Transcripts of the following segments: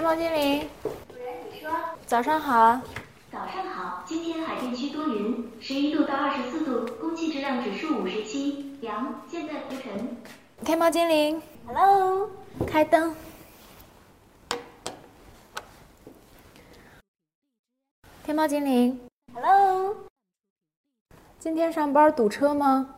天猫精灵，主人，你说。早上好。早上好，今天海淀区多云，十一度到二十四度，空气质量指数五十七，阳。现在浮尘。天猫精灵，Hello，开灯。天猫精灵，Hello，今天上班堵车吗？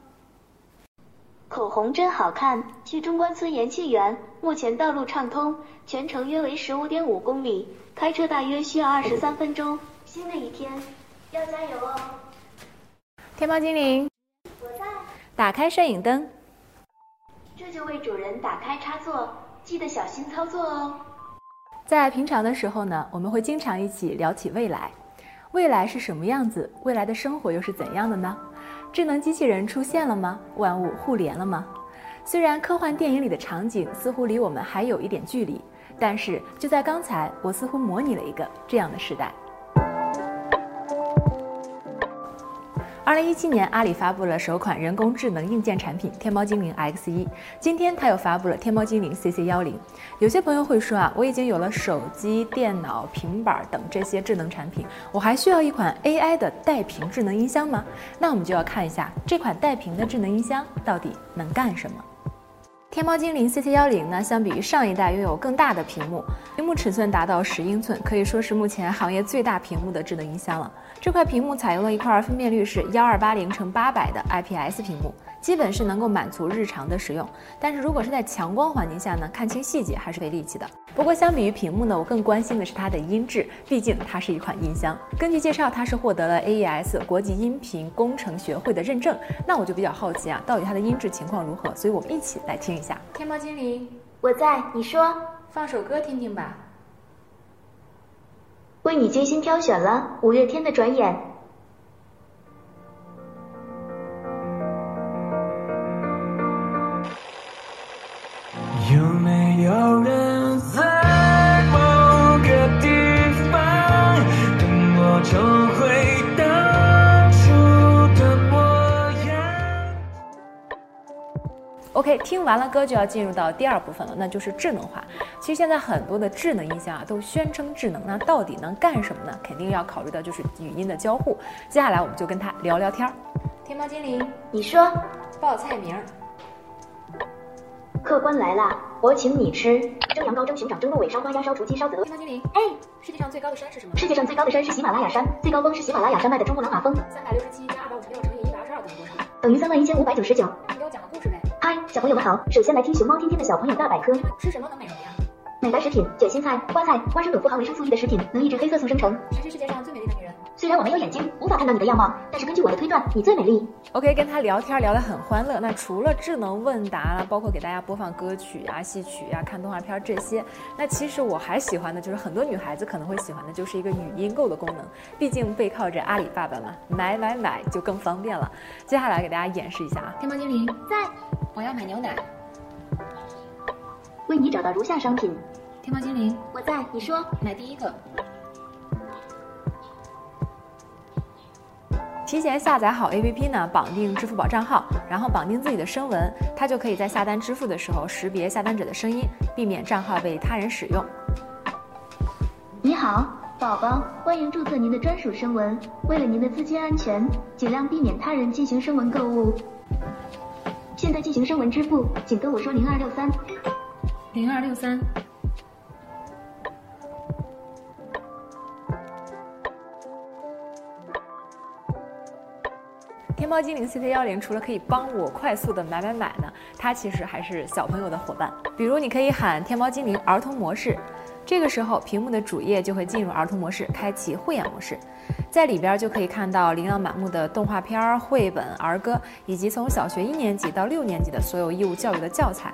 口红真好看，去中关村延庆园，目前道路畅通，全程约为十五点五公里，开车大约需要二十三分钟。新的一天，要加油哦！天猫精灵，我在。打开摄影灯，这就为主人打开插座，记得小心操作哦。在平常的时候呢，我们会经常一起聊起未来，未来是什么样子？未来的生活又是怎样的呢？智能机器人出现了吗？万物互联了吗？虽然科幻电影里的场景似乎离我们还有一点距离，但是就在刚才，我似乎模拟了一个这样的时代。二零一七年，阿里发布了首款人工智能硬件产品天猫精灵 X 一。今天，它又发布了天猫精灵 CC 幺零。有些朋友会说啊，我已经有了手机、电脑、平板等这些智能产品，我还需要一款 AI 的带屏智能音箱吗？那我们就要看一下这款带屏的智能音箱到底能干什么。天猫精灵 CC 幺零呢，相比于上一代拥有更大的屏幕，屏幕尺寸达到十英寸，可以说是目前行业最大屏幕的智能音箱了。这块屏幕采用了一块分辨率是幺二八零乘八百的 IPS 屏幕，基本是能够满足日常的使用。但是如果是在强光环境下呢，看清细节还是费力气的。不过相比于屏幕呢，我更关心的是它的音质，毕竟它是一款音箱。根据介绍，它是获得了 AES 国际音频工程学会的认证。那我就比较好奇啊，到底它的音质情况如何？所以我们一起来听一下。天猫精灵，我在，你说，放首歌听听吧。为你精心挑选了五月天的《转眼》。？OK，听完了歌就要进入到第二部分了，那就是智能化。其实现在很多的智能音箱啊，都宣称智能，那到底能干什么呢？肯定要考虑到就是语音的交互。接下来我们就跟他聊聊天儿。天猫精灵，你说报菜名儿。客官来啦，我请你吃蒸羊羔、蒸熊掌、蒸鹿尾、烧花鸭、烧雏鸡、烧子鹅。天猫精灵，哎，世界上最高的山是什么？世界上最高的山是喜马拉雅山，最高峰是喜马拉雅山脉的珠穆朗玛峰。三百六十七加二百五十六乘以一百二十二等于多少？等于三万一千五百九十九。你给我讲个故事呗。嗨，小朋友们好，首先来听熊猫天天的小朋友大百科。吃什么能美容呀？美白食品，卷心菜、花菜、花生等富含维生素 E 的食品，能抑制黑色素生成。谁是世界上最美丽的女人？虽然我没有眼睛，无法看到你的样貌，但是根据我的推断，你最美丽。OK，跟他聊天聊得很欢乐。那除了智能问答，包括给大家播放歌曲呀、戏曲呀、看动画片这些，那其实我还喜欢的就是很多女孩子可能会喜欢的，就是一个语音购的功能。毕竟背靠着阿里爸爸嘛，买买买就更方便了。接下来给大家演示一下啊，天猫精灵在，我要买牛奶，为你找到如下商品。天猫精灵，我在，你说买第一个。提前下载好 APP 呢，绑定支付宝账号，然后绑定自己的声纹，它就可以在下单支付的时候识别下单者的声音，避免账号被他人使用。你好，宝宝，欢迎注册您的专属声纹。为了您的资金安全，尽量避免他人进行声纹购物。现在进行声纹支付，请跟我说零二六三零二六三。天猫精灵 CC 幺零除了可以帮我快速的买买买呢，它其实还是小朋友的伙伴。比如你可以喊天猫精灵儿童模式，这个时候屏幕的主页就会进入儿童模式，开启慧眼模式，在里边就可以看到琳琅满目的动画片、绘本、儿歌，以及从小学一年级到六年级的所有义务教育的教材。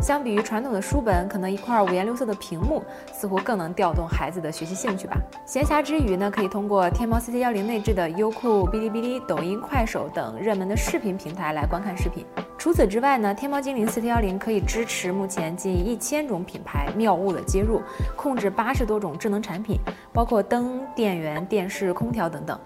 相比于传统的书本，可能一块五颜六色的屏幕似乎更能调动孩子的学习兴趣吧。闲暇之余呢，可以通过天猫 CC 幺零内置的优酷、哔哩哔哩、抖音、快手等热门的视频平台来观看视频。除此之外呢，天猫精灵 CC 幺零可以支持目前近一千种品牌妙物的接入，控制八十多种智能产品，包括灯、电源、电视、空调等等。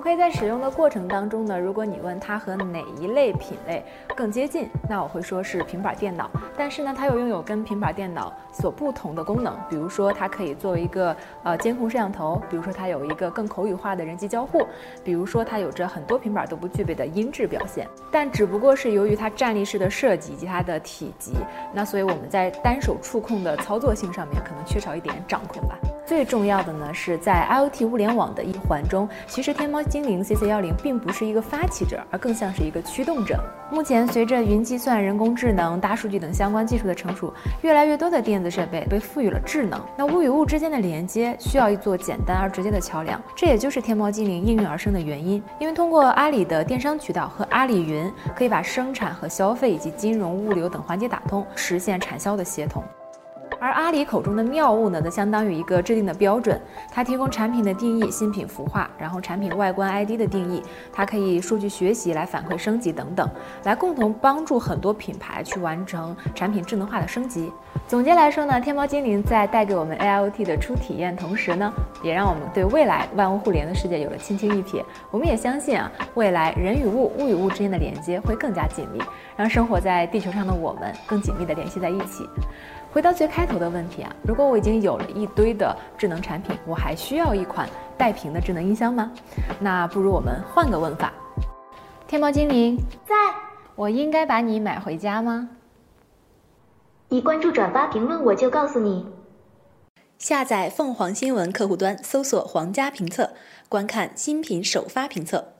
OK，在使用的过程当中呢，如果你问它和哪一类品类更接近，那我会说是平板电脑。但是呢，它又拥有跟平板电脑所不同的功能，比如说它可以作为一个呃监控摄像头，比如说它有一个更口语化的人机交互，比如说它有着很多平板都不具备的音质表现。但只不过是由于它站立式的设计以及它的体积，那所以我们在单手触控的操作性上面可能缺少一点掌控吧。最重要的呢，是在 IoT 物联网的一环中，其实天猫精灵 CC 幺零并不是一个发起者，而更像是一个驱动者。目前，随着云计算、人工智能、大数据等相关技术的成熟，越来越多的电子设备被赋予了智能。那物与物之间的连接需要一座简单而直接的桥梁，这也就是天猫精灵应运而生的原因。因为通过阿里的电商渠道和阿里云，可以把生产和消费以及金融、物流等环节打通，实现产销的协同。而阿里口中的妙物呢，则相当于一个制定的标准，它提供产品的定义、新品孵化，然后产品外观 ID 的定义，它可以数据学习来反馈升级等等，来共同帮助很多品牌去完成产品智能化的升级。总结来说呢，天猫精灵在带给我们 AIoT 的初体验同时呢，也让我们对未来万物互联的世界有了轻轻一瞥。我们也相信啊，未来人与物、物与物之间的连接会更加紧密，让生活在地球上的我们更紧密地联系在一起。回到最开头的问题啊，如果我已经有了一堆的智能产品，我还需要一款带屏的智能音箱吗？那不如我们换个问法。天猫精灵，在，我应该把你买回家吗？你关注、转发、评论，我就告诉你。下载凤凰新闻客户端，搜索“皇家评测”，观看新品首发评测。